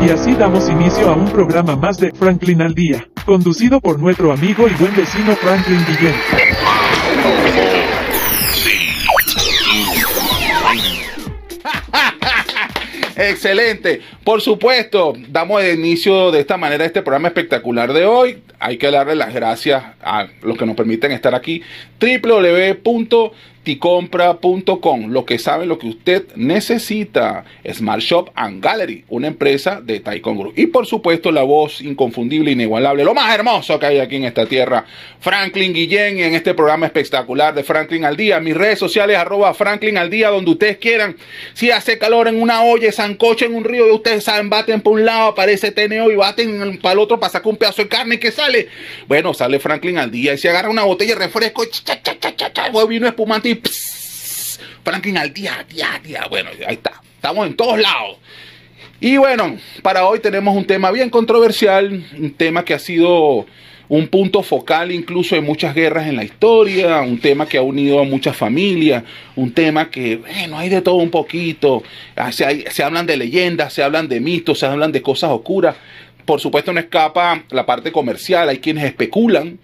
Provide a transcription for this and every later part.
Y así damos inicio a un programa más de Franklin al Día, conducido por nuestro amigo y buen vecino Franklin Guillén. Excelente. Por supuesto, damos inicio de esta manera a este programa espectacular de hoy. Hay que darle las gracias a los que nos permiten estar aquí. www ticompra.com, lo que sabe lo que usted necesita. Smart Shop and Gallery, una empresa de Taikon Group. Y por supuesto, la voz inconfundible, inigualable, lo más hermoso que hay aquí en esta tierra, Franklin Guillén, y en este programa espectacular de Franklin al Día. Mis redes sociales, arroba Franklin al Día, donde ustedes quieran. Si hace calor en una olla, sancoche en un río, y ustedes saben, baten por un lado, aparece TNO y baten para el otro para sacar un pedazo de carne que sale. Bueno, sale Franklin al Día y se agarra una botella de refresco, cha, vino espumante y Franklin al día, día, día. Bueno, ahí está. Estamos en todos lados. Y bueno, para hoy tenemos un tema bien controversial, un tema que ha sido un punto focal incluso en muchas guerras en la historia, un tema que ha unido a muchas familias, un tema que, bueno, hay de todo un poquito, ah, se, se hablan de leyendas, se hablan de mitos, se hablan de cosas oscuras. Por supuesto no escapa la parte comercial, hay quienes especulan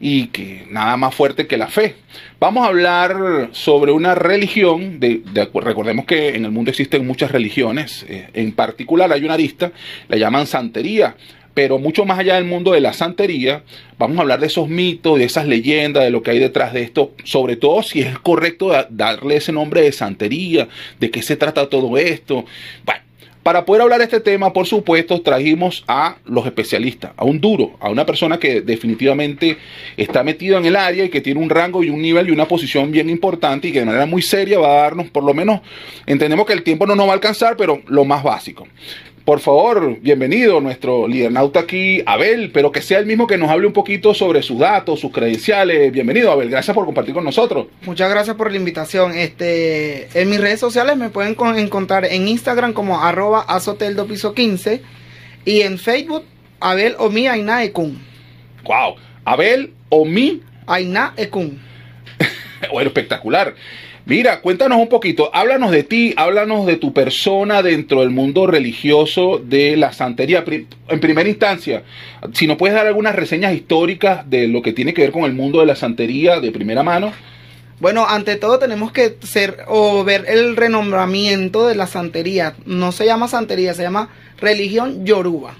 y que nada más fuerte que la fe. Vamos a hablar sobre una religión, de, recordemos que en el mundo existen muchas religiones, eh, en particular hay una arista, la llaman santería, pero mucho más allá del mundo de la santería, vamos a hablar de esos mitos, de esas leyendas, de lo que hay detrás de esto, sobre todo si es correcto darle ese nombre de santería, de qué se trata todo esto. Bueno, para poder hablar de este tema, por supuesto, trajimos a los especialistas, a un duro, a una persona que definitivamente está metido en el área y que tiene un rango y un nivel y una posición bien importante y que de manera muy seria va a darnos, por lo menos, entendemos que el tiempo no nos va a alcanzar, pero lo más básico. Por favor, bienvenido nuestro lidernauta aquí, Abel, pero que sea el mismo que nos hable un poquito sobre sus datos, sus credenciales. Bienvenido, Abel, gracias por compartir con nosotros. Muchas gracias por la invitación. Este, en mis redes sociales me pueden encontrar en Instagram como arroba piso 15 y en Facebook Abel Omi Aina Ekun. Wow, Abel Omi Aina Ekun. bueno, espectacular. Mira, cuéntanos un poquito, háblanos de ti, háblanos de tu persona dentro del mundo religioso de la santería. En primera instancia, si nos puedes dar algunas reseñas históricas de lo que tiene que ver con el mundo de la santería de primera mano. Bueno, ante todo tenemos que ser o ver el renombramiento de la santería. No se llama santería, se llama religión yoruba,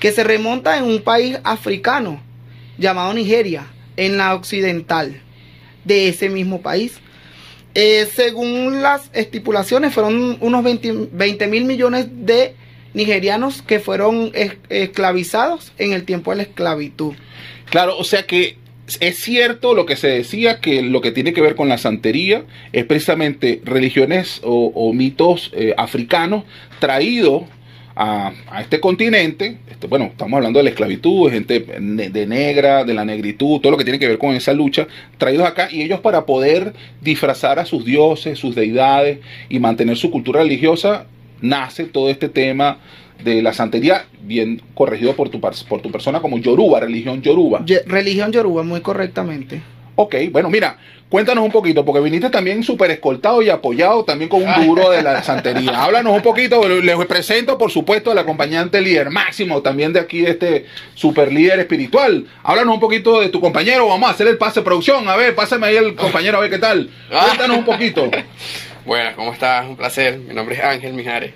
que se remonta en un país africano llamado Nigeria, en la occidental de ese mismo país. Eh, según las estipulaciones, fueron unos 20 mil millones de nigerianos que fueron esclavizados en el tiempo de la esclavitud. Claro, o sea que es cierto lo que se decía, que lo que tiene que ver con la santería es precisamente religiones o, mitos eh, africanos traídos a, este continente, este, bueno, estamos hablando de la esclavitud, gente de negra, de la negritud, todo lo que tiene que ver con esa lucha, traídos acá y ellos para poder disfrazar a sus dioses, sus deidades y mantener su cultura religiosa, nace todo este tema de la santería, bien corregido por tu, por tu persona como Yoruba, religión Yoruba. religión Yoruba, muy correctamente. Ok, bueno, mira, cuéntanos un poquito, porque viniste también súper escoltado y apoyado también con un duro de la santería. Háblanos un poquito, les presento por supuesto al acompañante líder máximo también de aquí, de este super líder espiritual. Háblanos un poquito de tu compañero, vamos a hacer el pase de producción, a ver, pásame ahí el compañero, a ver qué tal. Cuéntanos un poquito. Bueno, ¿cómo estás? Un placer, mi nombre es Ángel Mijares.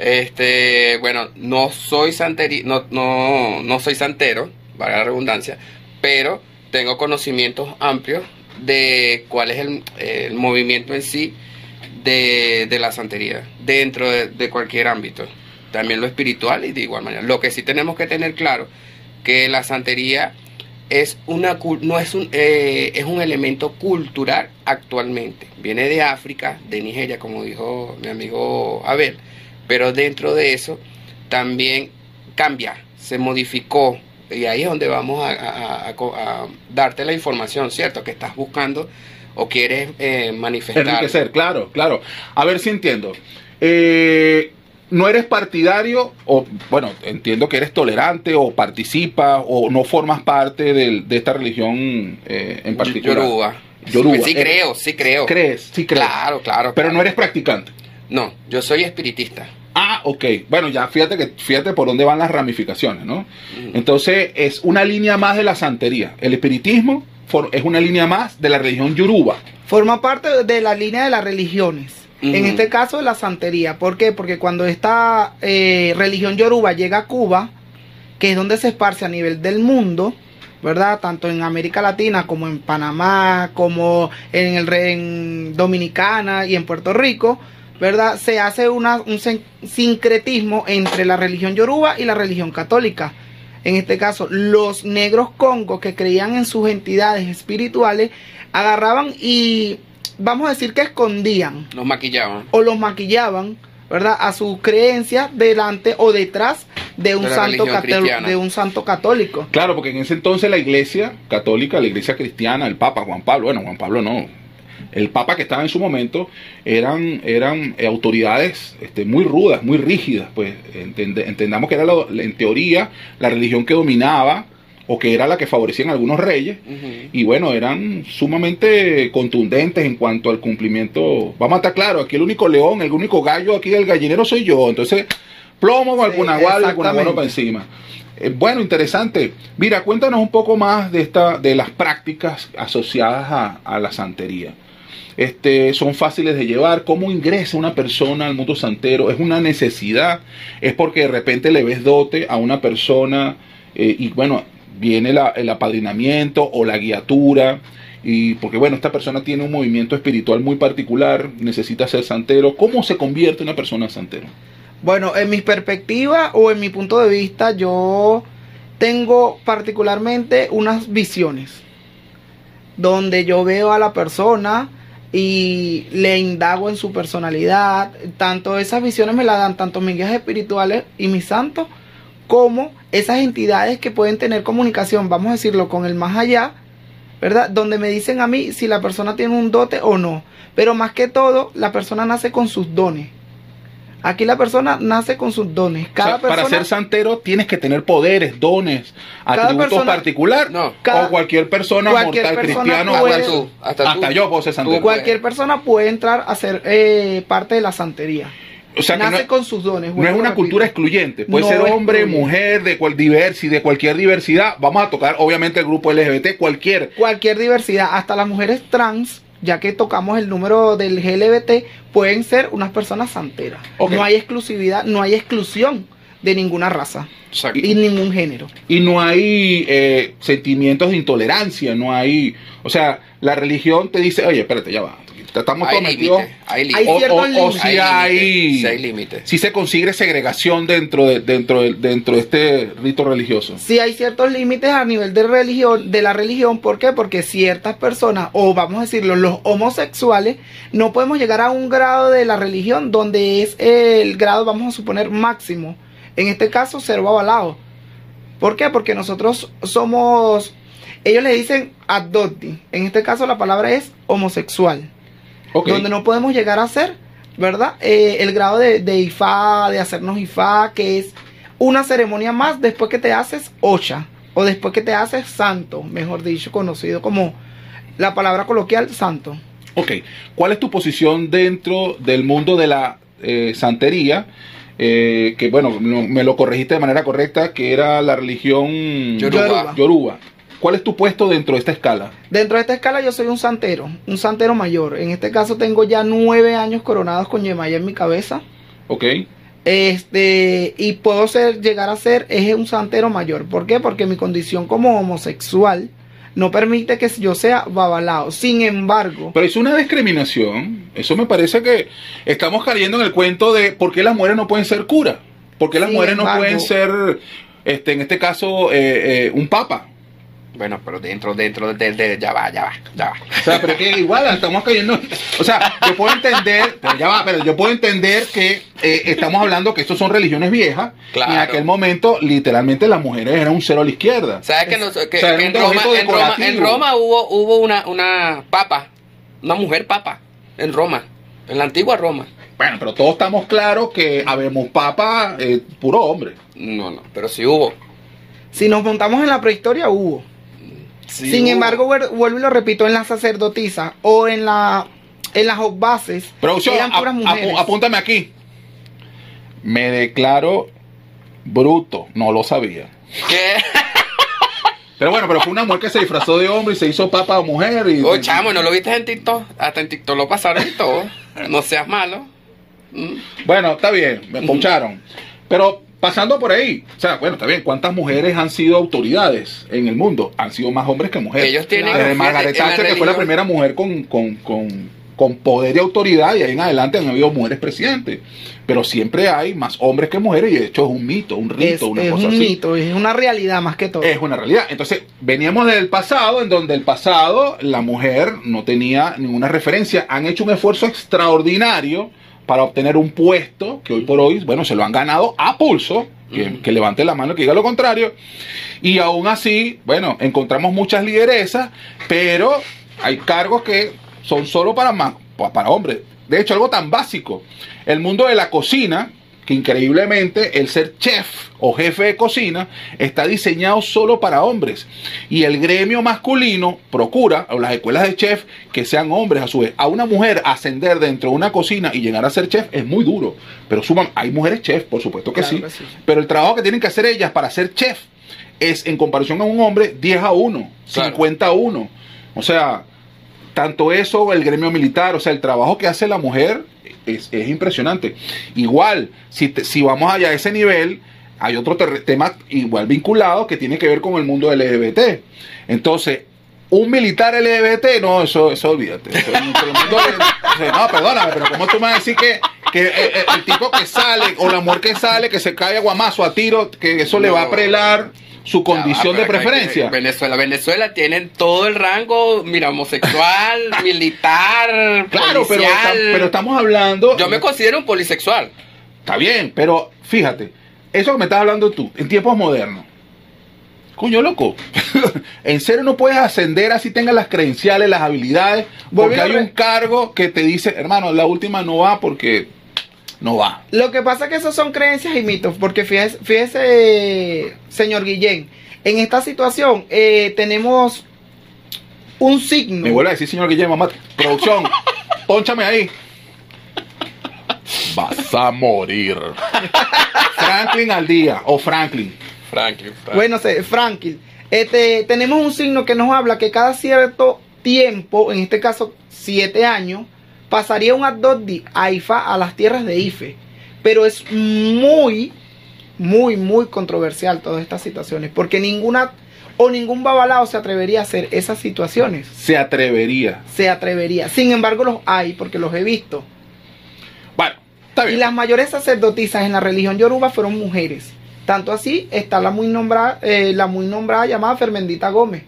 Este, bueno, no soy santeri no, no, no soy santero, valga la redundancia, pero tengo conocimientos amplios de cuál es el, movimiento en sí de, la santería dentro de, cualquier ámbito. También lo espiritual y de igual manera. Lo que sí tenemos que tener claro que la santería es una no es un eh, es un elemento cultural actualmente. Viene de África, de Nigeria, como dijo mi amigo Abel, pero dentro de eso también cambia, se modificó y ahí es donde vamos a, darte la información, ¿cierto? Que estás buscando o quieres eh, manifestar. Enriquecer, claro, claro. A ver si entiendo. Eh, no eres partidario, o bueno, entiendo que eres tolerante, o participas, o no formas parte de, esta religión eh, en particular. Yoruba. Yoruba. Sí, creo, sí creo. ¿Crees? Sí, Claro, claro. Pero no eres practicante. No, yo soy espiritista. Ah, ok. Bueno, ya fíjate que fíjate por dónde van las ramificaciones, ¿no? Entonces es una línea más de la santería. El espiritismo for- es una línea más de la religión yoruba. Forma parte de la línea de las religiones. En este caso de la santería. ¿Por qué? Porque cuando esta eh, religión yoruba llega a Cuba, que es donde se esparce a nivel del mundo, ¿verdad? Tanto en América Latina como en Panamá, como en el re- en Dominicana y en Puerto Rico, ¿verdad? Se hace una, un sin- sincretismo entre la religión yoruba y la religión católica. En este caso, los negros congos que creían en sus entidades espirituales agarraban y vamos a decir que escondían Los maquillaban. o los maquillaban, ¿verdad? A sus creencias delante o detrás de un De santo de un santo católico. Claro, porque en ese entonces la iglesia católica, la iglesia cristiana, el Papa Juan Pablo, bueno, Juan Pablo no, el Papa que estaba en su momento, eran, eran eh, autoridades este, muy rudas, muy rígidas, pues entende- entendamos que era lo- en teoría la religión que dominaba o que era la que favorecían a algunos reyes. Y bueno, eran sumamente contundentes en cuanto al cumplimiento. Vamos a estar claros, aquí el único león, el único gallo aquí del gallinero soy yo. Entonces, plomo con Sí, y el cunaguaro exactamente. para encima. Eh, bueno, interesante. Mira, cuéntanos un poco más de esta, de las prácticas asociadas a, a la santería. Este, son fáciles de llevar. ¿Cómo ingresa una persona al mundo santero? ¿Es una necesidad? ¿Es porque de repente le ves dote a una persona eh, y bueno, viene el apadrinamiento o la guiatura? Y porque bueno, esta persona tiene un movimiento espiritual muy particular, necesita ser santero. ¿Cómo se convierte una persona en santero? Bueno, en mi perspectiva o en mi punto de vista, yo tengo particularmente unas visiones donde yo veo a la persona y le indago en su personalidad. Tanto esas visiones me las dan tanto mis guías espirituales y mis santos, como esas entidades que pueden tener comunicación, vamos a decirlo, con el más allá, ¿verdad? Donde me dicen a mí si la persona tiene un dote o no. Pero más que todo, la persona nace con sus dones. Aquí la persona nace con sus dones. Cada O sea, para ser santero tienes que tener poderes, dones, atributos persona- particulares. No. Cada- o cualquier persona cualquier mortal persona cristiano. puede- hasta, tú, hasta tú. yo puedo ser santero. Cualquier persona puede entrar a ser eh, parte de la santería. o sea, que nace no, con sus dones. no es una cultura excluyente. Puede No ser hombre, mujer, de cual diversi, de cualquier diversidad. Vamos a tocar, obviamente, el grupo LGBT, cualquier. Cualquier diversidad, hasta las mujeres trans, ya que tocamos el número del GLBT, pueden ser unas personas santeras. Ok. No hay exclusividad, no hay exclusión de ninguna raza Exacto. y ningún género. Y no hay eh, sentimientos de intolerancia, no hay. O sea, la religión te dice, oye, espérate, ya va. Estamos Hay todos metidos. límites. Hay Hay límites. O, si Hay hay, sí hay límites. si se consigue segregación dentro de, dentro de, dentro de este rito religioso. Sí hay ciertos límites a nivel de religión, de la religión, ¿por qué? Porque ciertas personas, o vamos a decirlo, los homosexuales, no podemos llegar a un grado de la religión donde es el grado, vamos a suponer, máximo. En este caso, ser avalado. ¿Por qué? Porque nosotros somos, ellos le dicen adopti. En este caso la palabra es homosexual. Donde no podemos llegar a ser, ¿verdad? Eh, el grado de, de IFA, de hacernos IFA, que es una ceremonia más después que te haces Ocha, o después que te haces santo, mejor dicho, conocido como la palabra coloquial santo. Ok, ¿cuál es tu posición dentro del mundo de la eh, santería? Eh, que bueno, no- me lo corregiste de manera correcta, que era la religión Yoruba. Yoruba. ¿Cuál es tu puesto dentro de esta escala? Dentro de esta escala yo soy un santero, un santero mayor. En este caso tengo ya nueve años coronados con Yemaya en mi cabeza. Ok, Este, y puedo ser, llegar a ser es un santero mayor. ¿Por qué? Porque mi condición como homosexual no permite que yo sea babalao. Sin embargo, pero es una discriminación. Eso me parece que estamos cayendo en el cuento de por qué las mujeres no pueden ser curas. ¿Por qué las mujeres no pueden ser, este, en este caso, eh, eh, un papa? Bueno, pero dentro, dentro del... De, ya va, ya va, ya va. O sea, pero es que igual estamos cayendo. O sea, yo puedo entender, pero ya va, pero yo puedo entender que eh, estamos hablando que estos son religiones viejas. Claro. Y en aquel momento, literalmente, las mujeres eran un cero a la izquierda. ¿Sabes que, nos- que- O sea, que era en, Roma, objeto en, Roma, en decorativo. Roma hubo, hubo una, una papa, una mujer papa, en Roma, en la antigua Roma? Bueno, pero todos estamos claros que habemos papa eh, puro hombre. No, no, pero sí hubo. si nos montamos en la prehistoria, hubo. Sí Sin embargo, vuel- vuelvo y lo repito, en la sacerdotisa o en la en las bases Producción, eran puras mujeres. apúntame aquí. Me declaro bruto, no lo sabía. ¿Qué? Pero bueno, pero fue una mujer que se disfrazó de hombre y se hizo papa o mujer. Y, Oh, chamo, ¿no lo viste en TikTok? Hasta en TikTok lo pasaron y todo. No seas malo. Mm. Bueno, está bien, me poncharon. Pero pasando por ahí, o sea, bueno, está bien, ¿cuántas mujeres han sido autoridades en el mundo? Han sido más hombres que mujeres. Ellos tienen- fíjate, Margaret Thatcher, que fue la primera mujer con, con, con, con poder y autoridad, y ahí en adelante han habido mujeres presidentes. Pero siempre hay más hombres que mujeres, y de hecho es un mito, un rito, Es, una es cosa un así. mito, es una realidad más que todo. Es una realidad. Entonces, veníamos del pasado, en donde el pasado la mujer no tenía ninguna referencia. Han hecho un esfuerzo extraordinario para obtener un puesto que hoy por hoy, bueno, se lo han ganado a pulso. Que, levante la mano y que diga lo contrario. Y aún así, bueno, encontramos muchas lideresas, pero hay cargos que son solo para, para hombres. De hecho, algo tan básico. El mundo de la cocina, que increíblemente el ser chef o jefe de cocina está diseñado solo para hombres. Y el gremio masculino procura, o las escuelas de chef, que sean hombres a su vez. A una mujer ascender dentro de una cocina y llegar a ser chef es muy duro. Pero suman, hay mujeres chef, por supuesto que, Claro sí, que sí. Pero el trabajo que tienen que hacer ellas para ser chef es, en comparación a un hombre, 10 a 1, Claro. 50 a 1. O sea, tanto eso, el gremio militar, o sea, el trabajo que hace la mujer es, es impresionante. Igual, si, te- si vamos allá a ese nivel, hay otro tema igual vinculado que tiene que ver con el mundo LGBT. Entonces, un militar LGBT, no, eso, eso olvídate. Eso no, perdóname, pero ¿cómo tú me vas a decir que, que eh, eh, el tipo que sale o la mujer que sale, que se cae a guamazo, a tiro, que eso le va a prelar su condición de que- preferencia? Venezuela, Venezuela tienen todo el rango, mira, homosexual, militar, Claro, pero, policial. pero estamos hablando. Yo me considero un polisexual. Está bien, pero fíjate, eso que me estás hablando tú, en tiempos modernos. Coño, loco. en serio no puedes ascender así tengas las credenciales, las habilidades, porque hay un cargo que te dice, hermano, la última no va porque no va. Lo que pasa es que esos son creencias y mitos, porque fíjese, fíjese, señor Guillén, en esta situación eh, tenemos un signo. Me vuelve a decir, señor Guillermo, mamá, producción, ponchame ahí. Vas a morir. Franklin al día, o Franklin. Franklin. Franklin. Bueno, Franklin, este, tenemos un signo que nos habla que cada cierto tiempo, en este caso siete años, pasaría un Adoddi AIFA a las tierras de Ife. Pero es muy, muy, muy controversial todas estas situaciones, porque ninguna o ningún babalao se atrevería a hacer esas situaciones. Se atrevería. Se atrevería. Sin embargo, los hay, porque los he visto. Bueno, está Y bien. las mayores sacerdotisas en la religión yoruba fueron mujeres. Tanto así está la muy nombrada, eh, la muy nombrada llamada Fermendita Gómez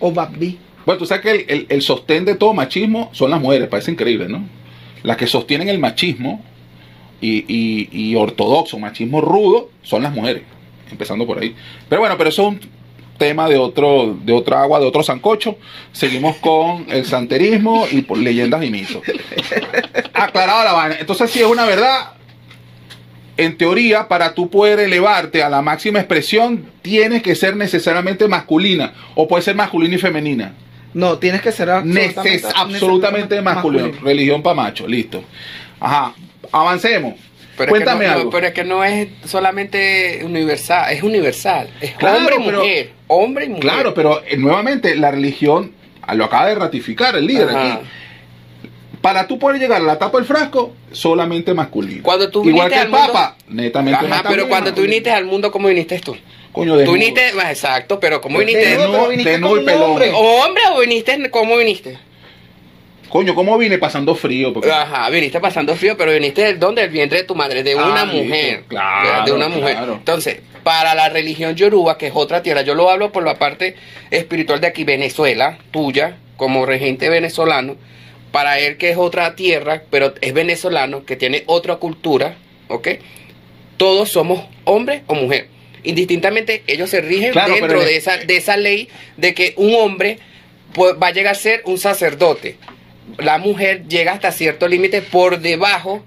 o Babbi. Bueno, tú sabes que el, el- sostén de todo machismo son las mujeres, parece increíble, ¿no? Las que sostienen el machismo y, y- ortodoxo, machismo rudo, son las mujeres, empezando por ahí. Pero bueno, pero eso es un tema de otro, de otra agua, de otro sancocho. Seguimos con el santerismo y leyendas y mitos. Aclarado la vaina. Entonces, si es una verdad, en teoría, para tú poder elevarte a la máxima expresión, tienes que ser necesariamente masculina, o puede ser masculina y femenina. No, tienes que ser absolutamente, Neces- absolutamente masculino. Religión pa' macho, listo. Ajá, avancemos. Pero Cuéntame es que no, algo. pero es que no es solamente universal, es universal. Es Claro, hombre y pero- mujer. Hombre y mujer. Claro, pero eh, nuevamente la religión lo acaba de ratificar el líder Ajá. aquí. Para tú poder llegar a la tapa del frasco, solamente masculino. Cuando tú Igual viniste que el al mundo- Papa, netamente Ajá, masculino. pero cuando tú viniste al mundo, ¿cómo viniste tú? Coño, de Tú viniste, ah, exacto, pero ¿cómo viniste? Desnudo, viniste desnudo como y un pelón. hombre. ¿Hombre o viniste? ¿Cómo viniste? Coño, ¿cómo vine pasando frío? Porque- Ajá, viniste pasando frío, pero viniste del don del vientre de tu madre, de Ah, una mujer. Claro, de una mujer. claro. Entonces, para la religión yoruba, que es otra tierra, yo lo hablo por la parte espiritual de aquí, Venezuela, tuya, como regente venezolano, para él que es otra tierra, pero es venezolano, que tiene otra cultura, ¿ok? Todos somos hombre o mujer. Indistintamente, ellos se rigen Claro, dentro de esa, de esa ley de que un hombre pues, va a llegar a ser un sacerdote. La mujer llega hasta cierto límite por debajo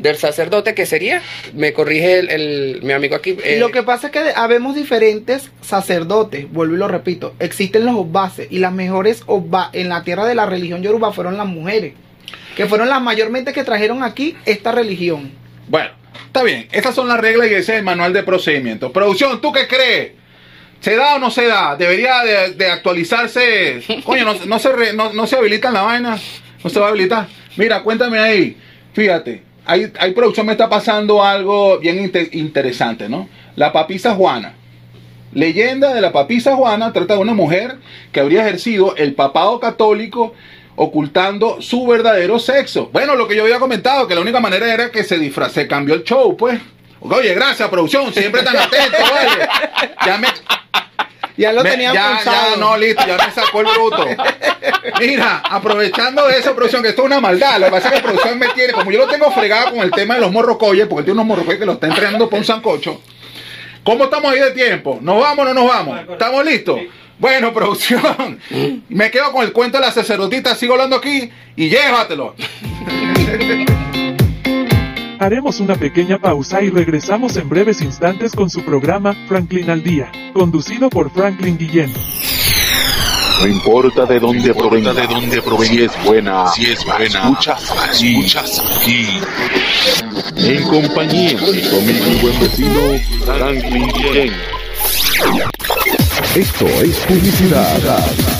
del sacerdote, que sería, me corrige el, el- mi amigo aquí. eh, Lo que pasa es que habemos diferentes sacerdotes, vuelvo y lo repito. Existen los obases y las mejores oba en la tierra de la religión yoruba fueron las mujeres, que fueron las mayormente que trajeron aquí esta religión. Bueno, Está bien, estas son las reglas y ese es el manual de procedimiento. Producción, ¿tú qué crees? ¿Se da o no se da? ¿Debería de, de actualizarse? Coño, no, no se re- no, no se habilita la vaina. No se va a habilitar. Mira, cuéntame ahí. Fíjate, hay, producción, me está pasando algo bien inte- interesante, ¿no? La papisa Juana. Leyenda de la papisa Juana trata de una mujer que habría ejercido el papado católico ocultando su verdadero sexo. Bueno, lo que yo había comentado, que la única manera era que se disfraz, se cambió el show, pues. Oye, gracias, producción, siempre tan atento, oye. Ya me, Ya lo me- tenían ya, pulsado. ya, no, listo, ya me sacó el bruto. Mira, aprovechando de eso, producción, que esto es una maldad. Lo que pasa es que producción me tiene, como yo lo tengo fregado con el tema de los morrocoyes, porque tiene unos morrocoyes que lo está entrenando para un sancocho. ¿Cómo estamos ahí de tiempo? ¿Nos vamos o no nos vamos? ¿Estamos listos? Bueno, producción, me quedo con el cuento de la sacerdotita, sigo hablando aquí y llévatelo. Haremos una pequeña pausa y regresamos en breves instantes con su programa Franklin al Día, conducido por Franklin Guillén. No importa de dónde provenga, de dónde provenga, si es buena, si es buena, escuchas aquí, escuchas aquí. En compañía de tu amigo y buen vecino Franklin Guillén. Esto es publicidad.